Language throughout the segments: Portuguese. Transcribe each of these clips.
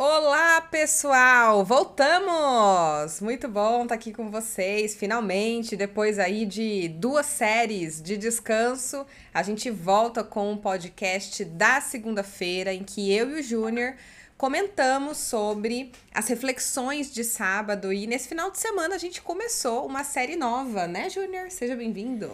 Olá, pessoal! Voltamos! Muito bom estar aqui com vocês, finalmente, depois aí de duas séries de descanso, a gente volta com um podcast da segunda-feira em que eu e o Júnior comentamos sobre as reflexões de sábado e nesse final de semana a gente começou uma série nova, né, Júnior? Seja bem-vindo!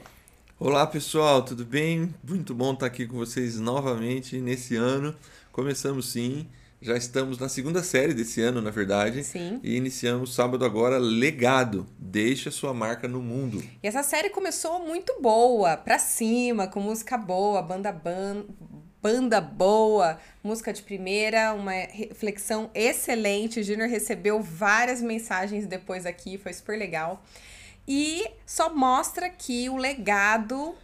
Olá, pessoal, tudo bem? Muito bom estar aqui com vocês novamente nesse ano. Começamos sim já estamos na segunda série desse ano, na verdade. Sim. E iniciamos sábado agora Legado. Deixa sua marca no mundo. E essa série começou muito boa, pra cima, com música boa, banda ban banda boa, música de primeira, uma reflexão excelente. O Junior recebeu várias mensagens depois aqui, foi super legal. E só mostra que o legado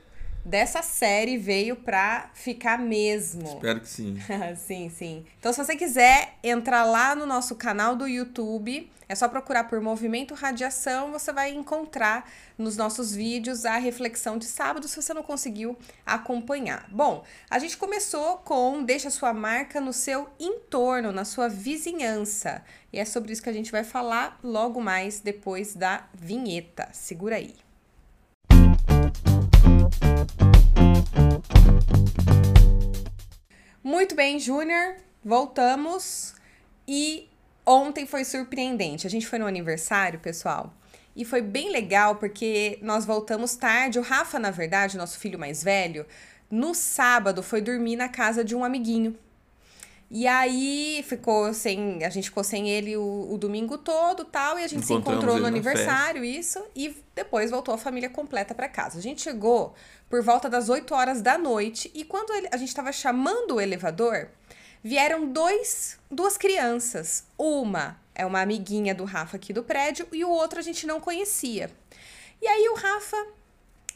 dessa série veio pra ficar mesmo. Espero que sim. sim, sim. Então, se você quiser entrar lá no nosso canal do YouTube, é só procurar por Movimento Radiação, você vai encontrar nos nossos vídeos a reflexão de sábado, se você não conseguiu acompanhar. Bom, a gente começou com Deixa sua marca no seu entorno, na sua vizinhança. E é sobre isso que a gente vai falar logo mais depois da vinheta. Segura aí. Muito bem, Júnior, voltamos e ontem foi surpreendente. A gente foi no aniversário, pessoal, e foi bem legal porque nós voltamos tarde. O Rafa, na verdade, nosso filho mais velho, no sábado foi dormir na casa de um amiguinho. E aí ficou sem. A gente ficou sem ele o, o domingo todo tal. E a gente se encontrou no aniversário, isso. E depois voltou a família completa para casa. A gente chegou por volta das 8 horas da noite. E quando ele, a gente estava chamando o elevador, vieram dois, duas crianças. Uma é uma amiguinha do Rafa aqui do prédio, e o outro a gente não conhecia. E aí o Rafa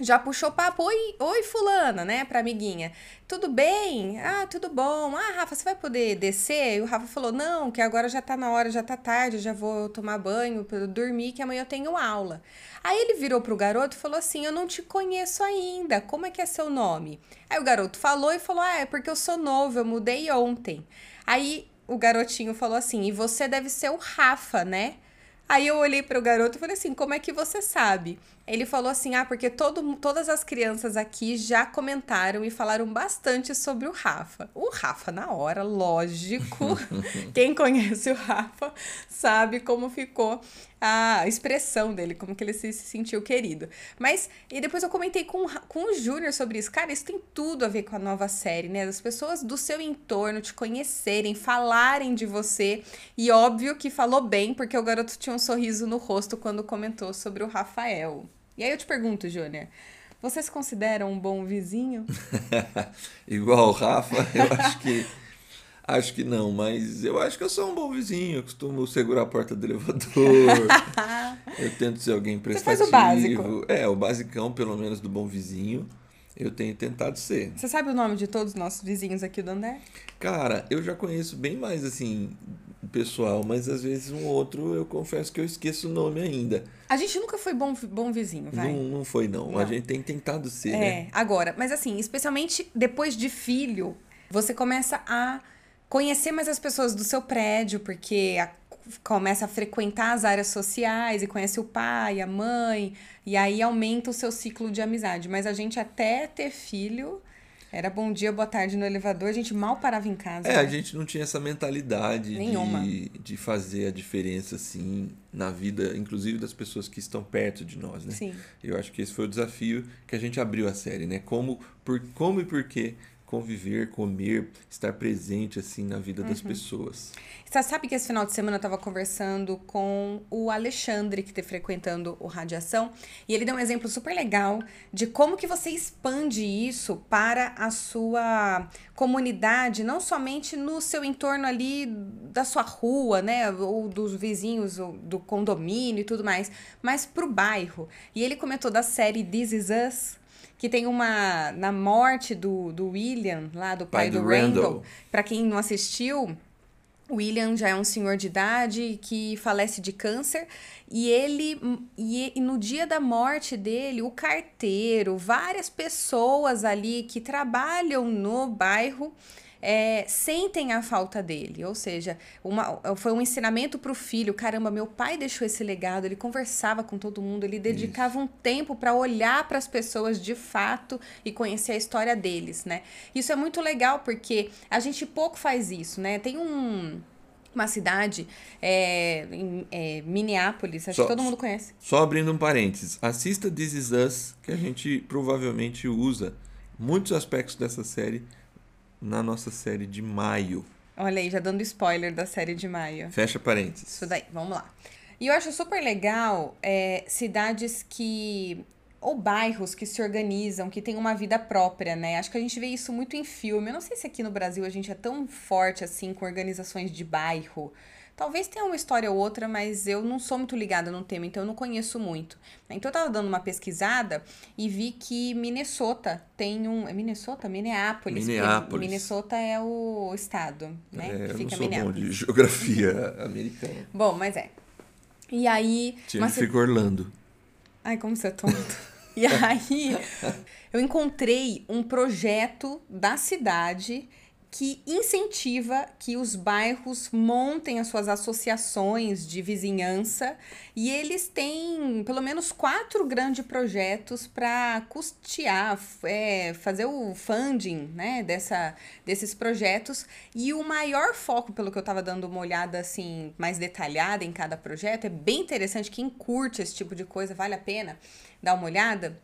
já puxou papo. Oi, oi, fulana, né? Pra amiguinha. Tudo bem? Ah, tudo bom. Ah, Rafa, você vai poder descer? E o Rafa falou: não, que agora já tá na hora, já tá tarde, já vou tomar banho, dormir, que amanhã eu tenho aula. Aí ele virou pro garoto e falou assim: Eu não te conheço ainda, como é que é seu nome? Aí o garoto falou e falou: Ah, é porque eu sou novo, eu mudei ontem. Aí o garotinho falou assim: E você deve ser o Rafa, né? Aí eu olhei para o garoto e falei assim: como é que você sabe? Ele falou assim: ah, porque todo, todas as crianças aqui já comentaram e falaram bastante sobre o Rafa. O Rafa, na hora, lógico. quem conhece o Rafa sabe como ficou a expressão dele, como que ele se, se sentiu querido. Mas, e depois eu comentei com, com o Júnior sobre isso. Cara, isso tem tudo a ver com a nova série, né? As pessoas do seu entorno te conhecerem, falarem de você. E óbvio que falou bem, porque o garoto tinha um sorriso no rosto quando comentou sobre o Rafael. E aí eu te pergunto, Júnior. Você se considera um bom vizinho? Igual o Rafa, eu acho que Acho que não, mas eu acho que eu sou um bom vizinho. Eu costumo segurar a porta do elevador. eu tento ser alguém prestativo. Você faz o básico. É, o basicão, pelo menos, do bom vizinho. Eu tenho tentado ser. Você sabe o nome de todos os nossos vizinhos aqui do André? Cara, eu já conheço bem mais, assim, pessoal, mas às vezes um outro eu confesso que eu esqueço o nome ainda. A gente nunca foi bom, bom vizinho, vai? Não, não foi, não. não. A gente tem tentado ser, é, né? agora, mas assim, especialmente depois de filho, você começa a conhecer mais as pessoas do seu prédio, porque a, começa a frequentar as áreas sociais e conhece o pai, a mãe, e aí aumenta o seu ciclo de amizade. Mas a gente até ter filho. Era bom dia, boa tarde no elevador, a gente mal parava em casa. É, né? a gente não tinha essa mentalidade Nenhuma. de, de fazer a diferença, assim, na vida, inclusive das pessoas que estão perto de nós, né? Sim. Eu acho que esse foi o desafio que a gente abriu a série, né? Como, por, como e por que conviver, comer, estar presente assim na vida uhum. das pessoas. Você sabe que esse final de semana eu estava conversando com o Alexandre, que está frequentando o Radiação, e ele deu um exemplo super legal de como que você expande isso para a sua comunidade, não somente no seu entorno ali da sua rua, né, ou dos vizinhos, ou do condomínio e tudo mais, mas para o bairro. E ele comentou da série This Is Us, que tem uma na morte do, do William, lá do pai, pai do, do, Randall. Randall. Para quem não assistiu, o William já é um senhor de idade que falece de câncer e ele e, e no dia da morte dele, o carteiro, várias pessoas ali que trabalham no bairro é, sentem a falta dele. Ou seja, uma, foi um ensinamento para o filho. Caramba, meu pai deixou esse legado, ele conversava com todo mundo, ele dedicava Isso. um tempo para olhar para as pessoas de fato e conhecer a história deles, né? Isso é muito legal porque a gente pouco faz isso, né? Tem um uma cidade é, em é, Minneapolis, acho só, que todo mundo conhece. Só abrindo um parênteses, assista This Is Us, que a gente provavelmente usa muitos aspectos dessa série na nossa série de maio. Olha aí, já dando spoiler da série de maio. Fecha parênteses. Isso daí, vamos lá. E eu acho super legal é, cidades que ou bairros que se organizam, que têm uma vida própria, né? Acho que a gente vê isso muito em filme. Eu não sei se aqui no Brasil a gente é tão forte assim com organizações de bairro. Talvez tenha uma história ou outra, mas eu não sou muito ligada no tema, então eu não conheço muito. Então eu tava dando uma pesquisada e vi que Minnesota tem um. É Minnesota? Minneapolis. Minneapolis. Minnesota é o estado, né? É, eu Fica não sou bom de geografia americana. bom, mas é. E aí. Tinha mas... fica Orlando. Ai, como você é tonto. E aí eu encontrei um projeto da cidade que incentiva que os bairros montem as suas associações de vizinhança e eles têm pelo menos quatro grandes projetos para custear, é, fazer o funding né, dessa, desses projetos. E o maior foco, pelo que eu estava dando uma olhada assim mais detalhada em cada projeto, é bem interessante. Quem curte esse tipo de coisa, vale a pena dar uma olhada.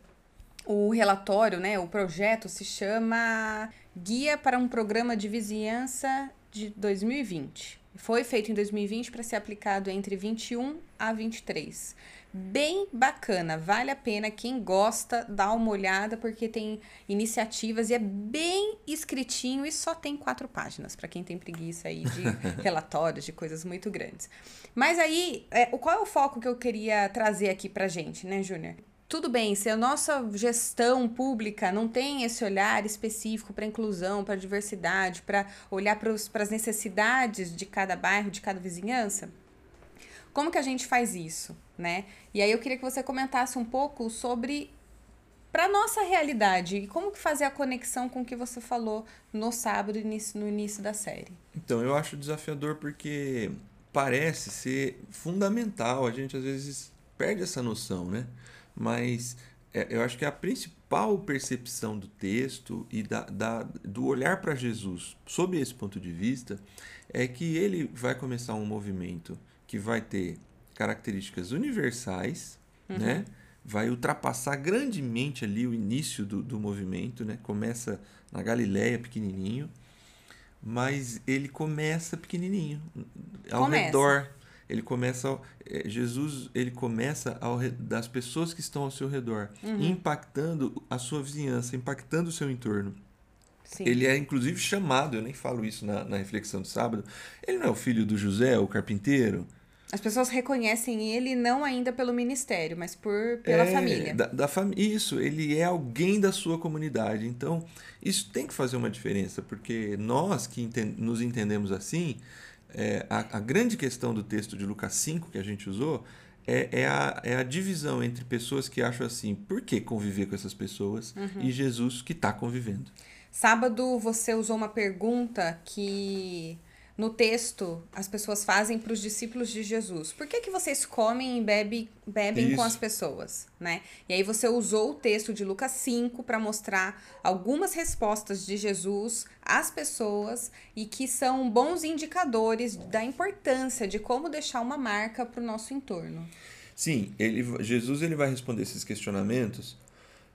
O relatório, né, o projeto se chama Guia para um Programa de Vizinhança de 2020. Foi feito em 2020 para ser aplicado entre 21 a 23. Bem bacana, vale a pena. Quem gosta, dá uma olhada, porque tem iniciativas e é bem escritinho e só tem quatro páginas, para quem tem preguiça aí de relatórios, de coisas muito grandes. Mas aí, é, qual é o foco que eu queria trazer aqui pra gente, né, Júnior? Tudo bem, se a nossa gestão pública não tem esse olhar específico para inclusão, para diversidade, para olhar para as necessidades de cada bairro, de cada vizinhança, como que a gente faz isso, né? E aí eu queria que você comentasse um pouco sobre para nossa realidade e como que fazer a conexão com o que você falou no sábado no início da série. Então, eu acho desafiador porque parece ser fundamental, a gente às vezes perde essa noção, né? mas é, eu acho que a principal percepção do texto e da, da do olhar para Jesus sob esse ponto de vista é que ele vai começar um movimento que vai ter características universais, uhum. né? vai ultrapassar grandemente ali o início do, do movimento, né? começa na Galileia pequenininho, mas ele começa pequenininho, ao começa. redor ele começa é, Jesus ele começa ao, das pessoas que estão ao seu redor uhum. impactando a sua vizinhança impactando o seu entorno Sim. ele é inclusive chamado eu nem falo isso na, na reflexão do sábado ele não é o filho do José o carpinteiro as pessoas reconhecem ele não ainda pelo ministério, mas por pela é, família. Da, da fam isso, ele é alguém da sua comunidade. Então, isso tem que fazer uma diferença, porque nós que enten nos entendemos assim, é, a, a, grande questão do texto de Lucas 5 que a gente usou é, é, a, é a divisão entre pessoas que acham assim, por que conviver com essas pessoas uhum. e Jesus que está convivendo. Sábado você usou uma pergunta que no texto as pessoas fazem para os discípulos de Jesus. Por que, que vocês comem e bebe, bebem Isso. com as pessoas, né? E aí você usou o texto de Lucas 5 para mostrar algumas respostas de Jesus às pessoas e que são bons indicadores da importância de como deixar uma marca para o nosso entorno. Sim, ele, Jesus ele vai responder esses questionamentos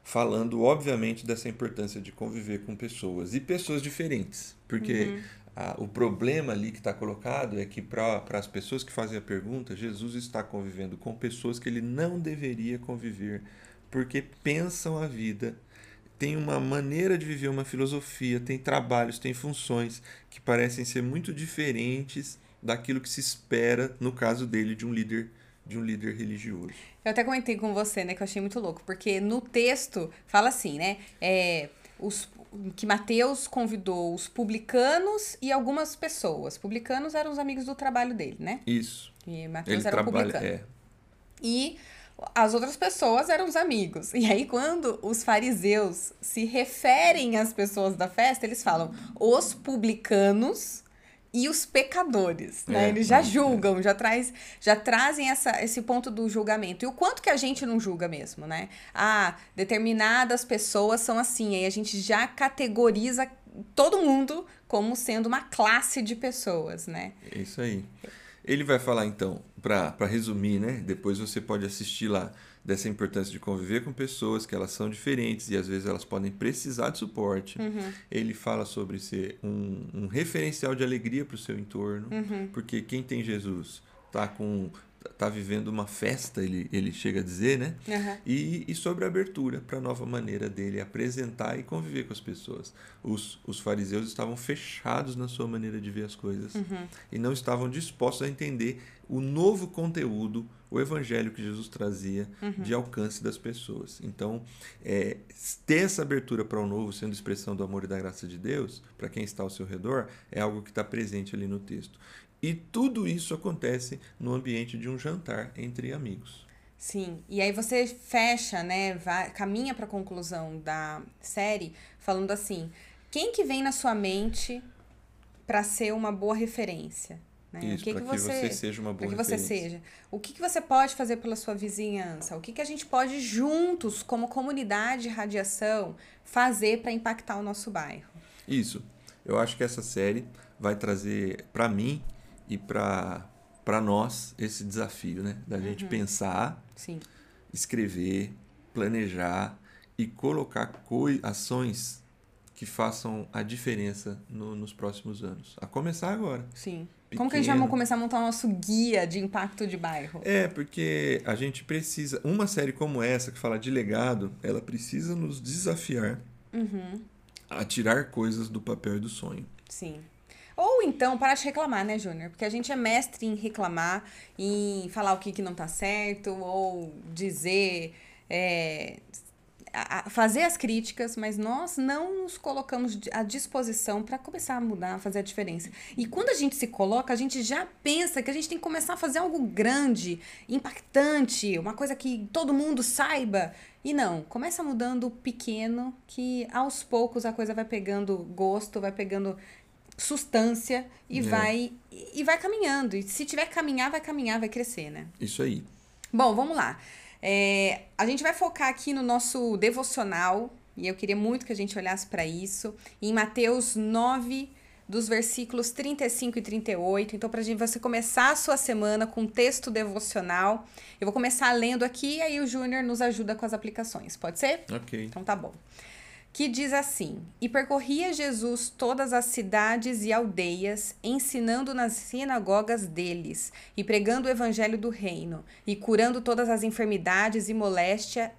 falando, obviamente, dessa importância de conviver com pessoas e pessoas diferentes, porque uhum o problema ali que está colocado é que para as pessoas que fazem a pergunta, Jesus está convivendo com pessoas que ele não deveria conviver, porque pensam a vida, tem uma maneira de viver, uma filosofia, tem trabalhos, tem funções que parecem ser muito diferentes daquilo que se espera, no caso dele, de um líder de um líder religioso. Eu até comentei com você, né, que eu achei muito louco, porque no texto fala assim, né, é, os, que Mateus convidou os publicanos e algumas pessoas. Publicanos eram os amigos do trabalho dele, né? Isso. E Mateus era trabalha, publicano. É. E as outras pessoas eram os amigos. E aí, quando os fariseus se referem às pessoas da festa, eles falam os publicanos e os pecadores, né? É, Eles já é, julgam, já, traz, já trazem essa, esse ponto do julgamento. E o quanto que a gente não julga mesmo, né? Ah, determinadas pessoas são assim, aí a gente já categoriza todo mundo como sendo uma classe de pessoas, né? É isso aí. Ele vai falar então, para resumir, né? Depois você pode assistir lá dessa importância de conviver com pessoas que elas são diferentes e às vezes elas podem precisar de suporte. Uhum. Ele fala sobre ser um, um referencial de alegria para o seu entorno, Uhum. porque quem tem Jesus tá com tá vivendo uma festa, ele, ele chega a dizer, né? Aham. E, e sobre a abertura para a nova maneira dele apresentar e conviver com as pessoas. Os, os fariseus estavam fechados na sua maneira de ver as coisas Uhum. e não estavam dispostos a entender o novo conteúdo, o evangelho que Jesus trazia de alcance das pessoas. Então, é, ter essa abertura para o novo, sendo expressão do amor e da graça de Deus, para quem está ao seu redor, é algo que está presente ali no texto. E tudo isso acontece no ambiente de um jantar entre amigos. Sim, e aí você fecha, né, vai, caminha para a conclusão da série falando assim, quem que vem na sua mente para ser uma boa referência? Né? Isso, para que você seja uma boa que você seja. O que, que você pode fazer pela sua vizinhança? O que, que a gente pode juntos, como comunidade de radiação, fazer para impactar o nosso bairro? Isso. Eu acho que essa série vai trazer para mim e para nós esse desafio, né, da gente pensar, Sim. escrever, planejar e colocar coi- ações que façam a diferença no- nos próximos anos. A começar agora. Sim. Como que a gente vai Pequeno. começar a montar o nosso guia de impacto de bairro? É, porque a gente precisa. Uma série como essa, que fala de legado, ela precisa nos desafiar Uhum. a tirar coisas do papel e do sonho. Sim. Ou então, parar de reclamar, né, Júnior? Porque a gente é mestre em reclamar, em falar o que, que não tá certo, ou dizer. é, a- a- fazer as críticas, mas nós não nos colocamos à disposição para começar a mudar, a fazer a diferença. E quando a gente se coloca, a gente já pensa que a gente tem que começar a fazer algo grande, impactante, uma coisa que todo mundo saiba. E não, começa mudando pequeno, que aos poucos a coisa vai pegando gosto, vai pegando sustância e É. vai e vai caminhando. E se tiver que caminhar, vai caminhar, vai crescer, né? Isso aí. Bom, vamos lá. É, a gente vai focar aqui no nosso devocional, e eu queria muito que a gente olhasse para isso, em Mateus 9, dos versículos 35 e 38. Então, para você começar a sua semana com um texto devocional, eu vou começar lendo aqui, e aí o Júnior nos ajuda com as aplicações. Pode ser? Ok. Então tá bom. Que diz assim: E percorria Jesus todas as cidades e aldeias, ensinando nas sinagogas deles, e pregando o evangelho do reino, e curando todas as enfermidades e moléstias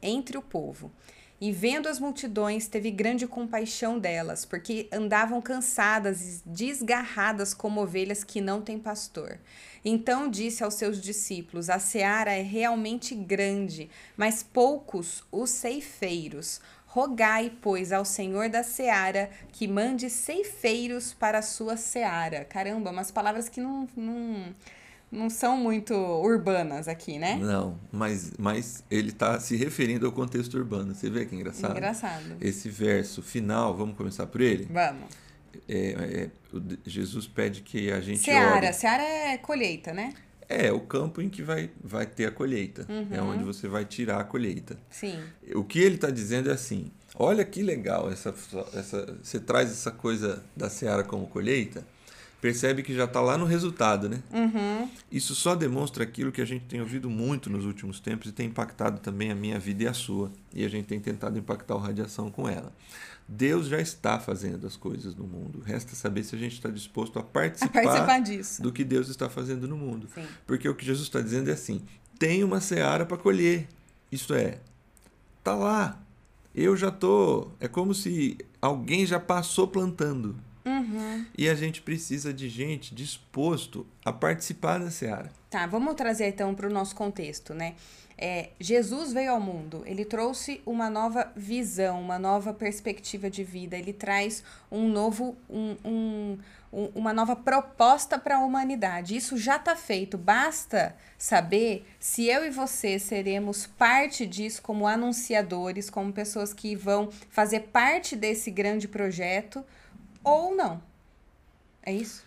entre o povo. E vendo as multidões, teve grande compaixão delas, porque andavam cansadas e desgarradas como ovelhas que não têm pastor. Então disse aos seus discípulos: A seara é realmente grande, mas poucos os ceifeiros. Rogai, pois, ao Senhor da seara que mande ceifeiros para a sua seara. Caramba, umas palavras que não, não, não são muito urbanas aqui, né? Não, mas, mas ele está se referindo ao contexto urbano. Você vê que engraçado? Engraçado. Esse verso final, vamos começar por ele? Vamos. É, é, Jesus pede que a gente Seara. ore. Seara é colheita, né? É, o campo em que vai, vai ter a colheita. Uhum. É onde você vai tirar a colheita. Sim. O que ele está dizendo é assim: olha que legal, essa, essa, você traz essa coisa da seara como colheita, percebe que já está lá no resultado, né? Uhum. Isso só demonstra aquilo que a gente tem ouvido muito nos últimos tempos e tem impactado também a minha vida e a sua. E a gente tem tentado impactar o radiação com ela. Deus já está fazendo as coisas no mundo. Resta saber se a gente está disposto a A participar, participar disso. do que Deus está fazendo no mundo. Sim. Porque o que Jesus está dizendo é assim: tem uma seara para colher. Isto é, tá lá. Eu já tô. É como se alguém já passou plantando. Uhum. E a gente precisa de gente disposto a participar da seara. Tá, vamos trazer então para o nosso contexto, né? É, Jesus veio ao mundo, ele trouxe uma nova visão, uma nova perspectiva de vida, ele traz um novo, um, um, um uma nova proposta para a humanidade. Isso já está feito, basta saber se eu e você seremos parte disso como anunciadores, como pessoas que vão fazer parte desse grande projeto ou não. É isso?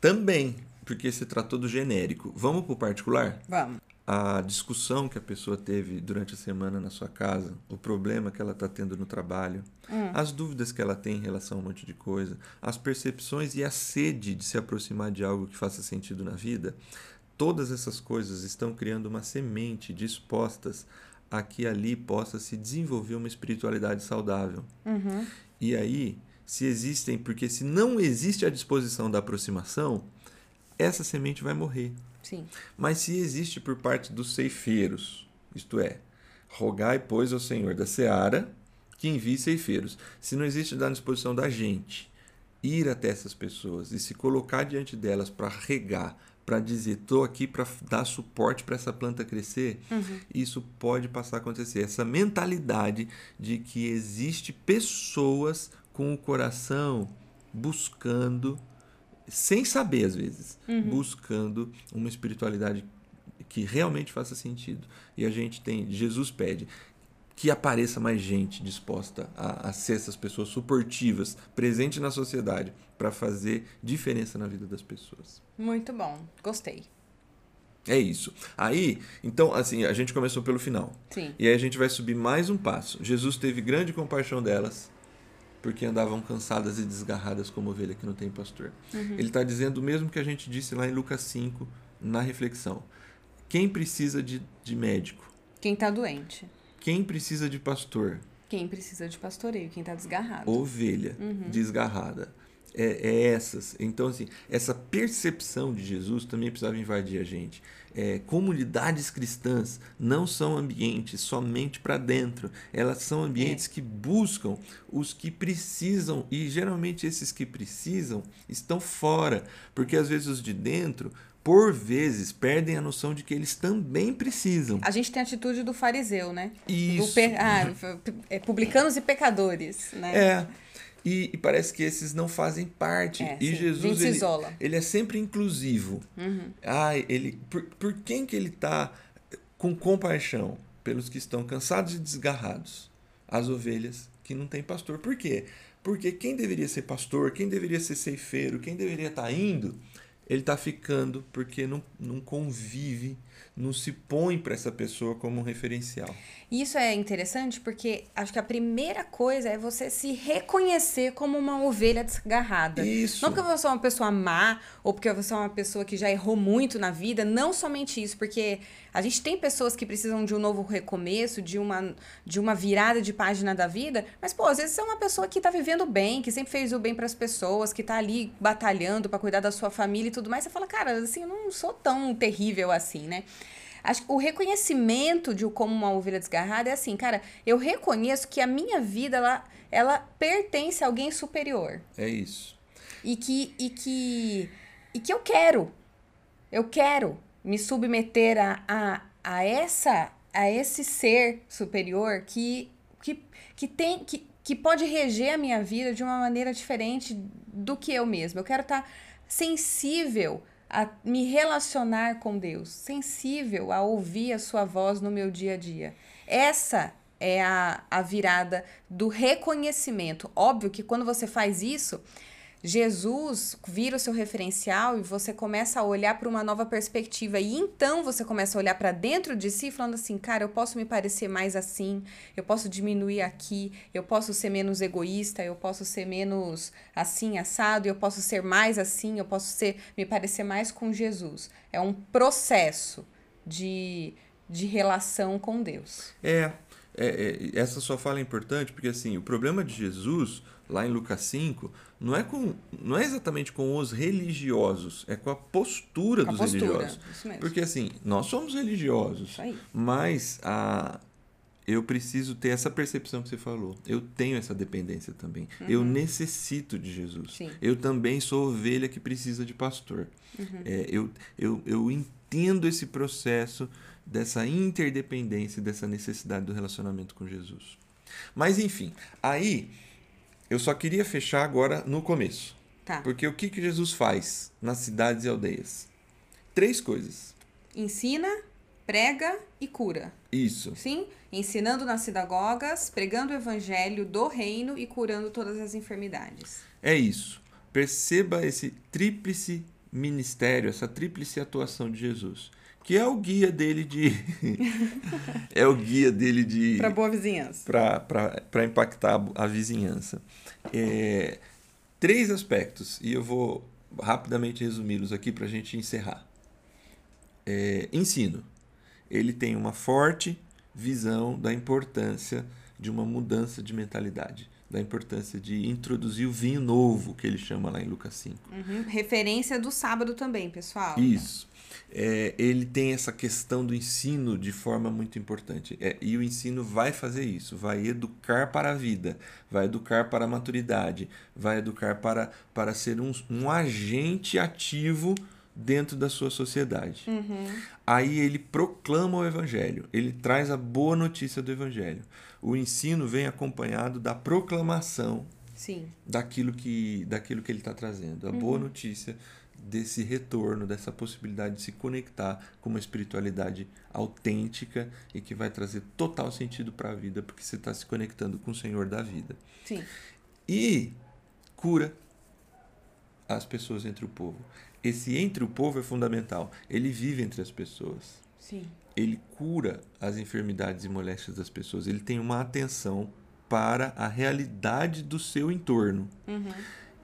Também, porque se tratou do genérico. Vamos para o particular? Vamos a discussão que a pessoa teve durante a semana na sua casa, o problema que ela está tendo no trabalho, hum. as dúvidas que ela tem em relação a um monte de coisa, as percepções e a sede de se aproximar de algo que faça sentido na vida, todas essas coisas estão criando uma semente dispostas a que ali possa se desenvolver uma espiritualidade saudável. Uhum. E aí, se existem, porque se não existe a disposição da aproximação, essa semente vai morrer. Sim. Mas se existe por parte dos ceifeiros, isto é, rogai, pois, ao Senhor da seara que envie ceifeiros. Se não existe da disposição da gente ir até essas pessoas e se colocar diante delas para regar, para dizer, estou aqui para dar suporte para essa planta crescer, uhum. isso pode passar a acontecer. Essa mentalidade de que existe pessoas com o coração buscando sem saber às vezes, uhum. buscando uma espiritualidade que realmente faça sentido. E a gente tem, Jesus pede que apareça mais gente disposta a, a ser essas pessoas suportivas, presente na sociedade, para fazer diferença na vida das pessoas. Muito bom, gostei. É isso. Aí, então, assim, a gente começou pelo final. Sim. E aí a gente vai subir mais um passo. Jesus teve grande compaixão delas porque andavam cansadas e desgarradas como ovelha que não tem pastor. Uhum. Ele está dizendo o mesmo que a gente disse lá em Lucas 5, na reflexão. Quem precisa de, de médico? Quem está doente. Quem precisa de pastor? Quem precisa de pastoreio, quem está desgarrado. Ovelha uhum. desgarrada. É, é, essas. Então, assim, essa percepção de Jesus também precisava invadir a gente é, comunidades cristãs não são ambientes somente para dentro, elas são ambientes é. que buscam os que precisam, e geralmente esses que precisam estão fora, porque às vezes os de dentro por vezes perdem a noção de que eles também precisam. A gente tem a atitude do fariseu, né? Isso. Ah, é, publicanos e pecadores, né? É. E, e, parece que esses não fazem parte. É, e sim. Jesus ele, ele, é sempre inclusivo. Uhum. Ah, ele por, por quem que ele está com compaixão pelos que estão cansados e desgarrados, as ovelhas que não têm pastor. Por quê? Porque quem deveria ser pastor, quem deveria ser ceifeiro, quem deveria estar tá indo, ele está ficando porque não, não convive não se põe para essa pessoa como um referencial. Isso é interessante porque acho que a primeira coisa é você se reconhecer como uma ovelha desgarrada. Isso. Não porque você é uma pessoa má ou porque você é uma pessoa que já errou muito na vida, não somente isso, porque a gente tem pessoas que precisam de um novo recomeço, de uma, de uma virada de página da vida, mas pô, às vezes você é uma pessoa que está vivendo bem, que sempre fez o bem para as pessoas, que está ali batalhando para cuidar da sua família e tudo mais. Você fala, cara, assim, eu não sou tão terrível assim, né? Acho que o reconhecimento de como uma ovelha desgarrada é assim, cara, eu reconheço que a minha vida ela, ela pertence a alguém superior. É isso. E que e que e que eu quero. Eu quero me submeter a, a, a essa a esse ser superior que que, que tem que, que pode reger a minha vida de uma maneira diferente do que eu mesmo. Eu quero estar tá sensível a me relacionar com Deus, sensível a ouvir a sua voz no meu dia a dia. Essa é a, a virada do reconhecimento. Óbvio que quando você faz isso, Jesus vira o seu referencial e você começa a olhar para uma nova perspectiva. E então você começa a olhar para dentro de si, falando assim: cara, eu posso me parecer mais assim, eu posso diminuir aqui, eu posso ser menos egoísta, eu posso ser menos assim, assado, eu posso ser mais assim, eu posso ser me parecer mais com Jesus. É um processo de, de relação com Deus. É, é, é essa sua fala é importante porque assim, o problema de Jesus lá em Lucas 5, não é, com, não é exatamente com os religiosos, é com a postura com dos a postura, religiosos. Isso mesmo. Porque assim, nós somos religiosos, mas a, eu preciso ter essa percepção que você falou. Eu tenho essa dependência também. Uhum. Eu necessito de Jesus. Sim. Eu também sou ovelha que precisa de pastor. Uhum. É, eu, eu, eu entendo esse processo dessa interdependência, dessa necessidade do relacionamento com Jesus. Mas enfim, aí eu só queria fechar agora no começo. Tá. Porque o que, que Jesus faz nas cidades e aldeias? Três coisas. Ensina, prega e cura. Isso. Sim? Ensinando nas sinagogas, pregando o evangelho do reino e curando todas as enfermidades. É isso. Perceba esse tríplice ministério, essa tríplice atuação de Jesus que é o guia dele de é o guia dele de para boa vizinhança para impactar a vizinhança é, três aspectos e eu vou rapidamente resumi-los aqui para a gente encerrar é, ensino ele tem uma forte visão da importância de uma mudança de mentalidade da importância de introduzir o vinho novo, que ele chama lá em Lucas 5. Uhum. Referência do sábado também, pessoal. Isso. É, ele tem essa questão do ensino de forma muito importante. É, e o ensino vai fazer isso, vai educar para a vida, vai educar para a maturidade, vai educar para, para ser um, um agente ativo dentro da sua sociedade. Uhum. Aí ele proclama o evangelho, ele traz a boa notícia do evangelho. O ensino vem acompanhado da proclamação Sim. daquilo que daquilo que ele está trazendo, a uhum. boa notícia desse retorno, dessa possibilidade de se conectar com uma espiritualidade autêntica e que vai trazer total sentido para a vida, porque você está se conectando com o Senhor da vida. Sim. E cura as pessoas entre o povo. Esse entre o povo é fundamental. Ele vive entre as pessoas. Sim. Ele cura as enfermidades e moléstias das pessoas. Ele tem uma atenção para a realidade do seu entorno. Uhum.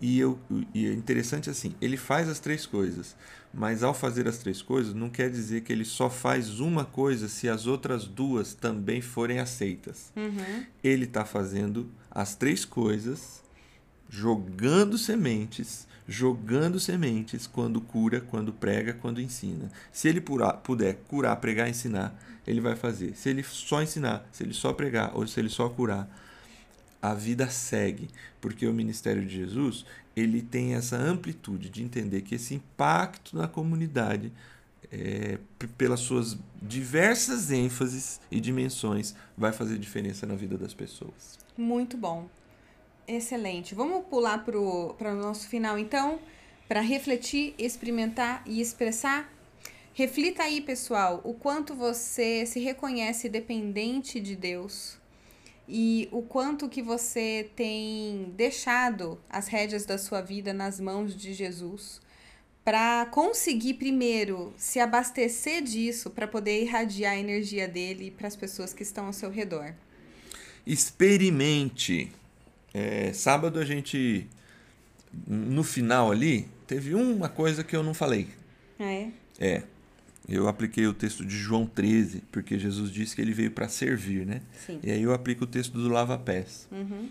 E, eu, e é interessante assim, ele faz as três coisas, mas ao fazer as três coisas, não quer dizer que ele só faz uma coisa se as outras duas também forem aceitas. Uhum. Ele está fazendo as três coisas, jogando sementes, jogando sementes quando cura, quando prega, quando ensina. Se ele puder curar, pregar, ensinar, ele vai fazer. Se ele só ensinar, se ele só pregar ou se ele só curar, a vida segue, porque o ministério de Jesus ele tem essa amplitude de entender que esse impacto na comunidade, é, pelas suas diversas ênfases e dimensões, vai fazer diferença na vida das pessoas. Muito bom. Excelente. Vamos pular para o nosso final, então, para refletir, experimentar e expressar. Reflita aí, pessoal, o quanto você se reconhece dependente de Deus e o quanto que você tem deixado as rédeas da sua vida nas mãos de Jesus para conseguir primeiro se abastecer disso para poder irradiar a energia dele para as pessoas que estão ao seu redor. Experimente. É, sábado a gente no final ali teve uma coisa que eu não falei. Ah, é. É. Eu apliquei o texto de João 13, porque Jesus disse que ele veio para servir, né? Sim. E aí eu aplico o texto do lava-pés. Uhum.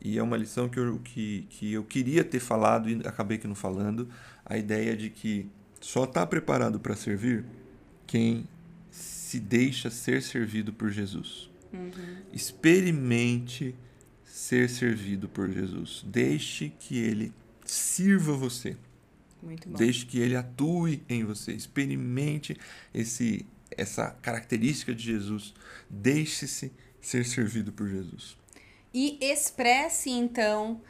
E é uma lição que eu, que, que eu queria ter falado e acabei que não falando. A ideia de que só está preparado para servir quem se deixa ser servido por Jesus. Uhum. Experimente ser servido por Jesus. Deixe que ele sirva você. Deixe que ele atue em você. Experimente esse, essa característica de Jesus. Deixe-se ser servido por Jesus. E expresse então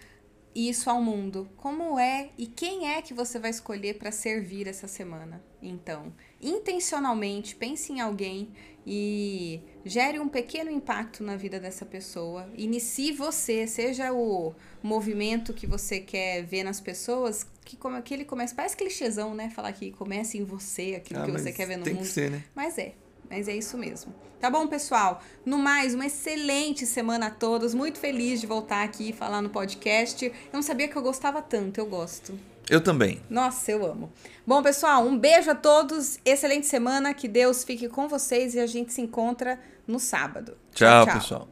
isso ao mundo. Como é e quem é que você vai escolher para servir essa semana? Então, intencionalmente, pense em alguém e gere um pequeno impacto na vida dessa pessoa. Inicie você, seja o movimento que você quer ver nas pessoas, que, como, que ele comece. Parece clichêzão, né? Falar que comece em você, aquilo ah, que você quer ver no tem mundo. Que ser, né? Mas é. Mas é isso mesmo. Tá bom, pessoal? No mais, uma excelente semana a todos. Muito feliz de voltar aqui e falar no podcast. Eu não sabia que eu gostava tanto, eu gosto. Eu também. Nossa, eu amo. Bom, pessoal, um beijo a todos. Excelente semana. Que Deus fique com vocês e a gente se encontra no sábado. Tchau, tchau, tchau. pessoal.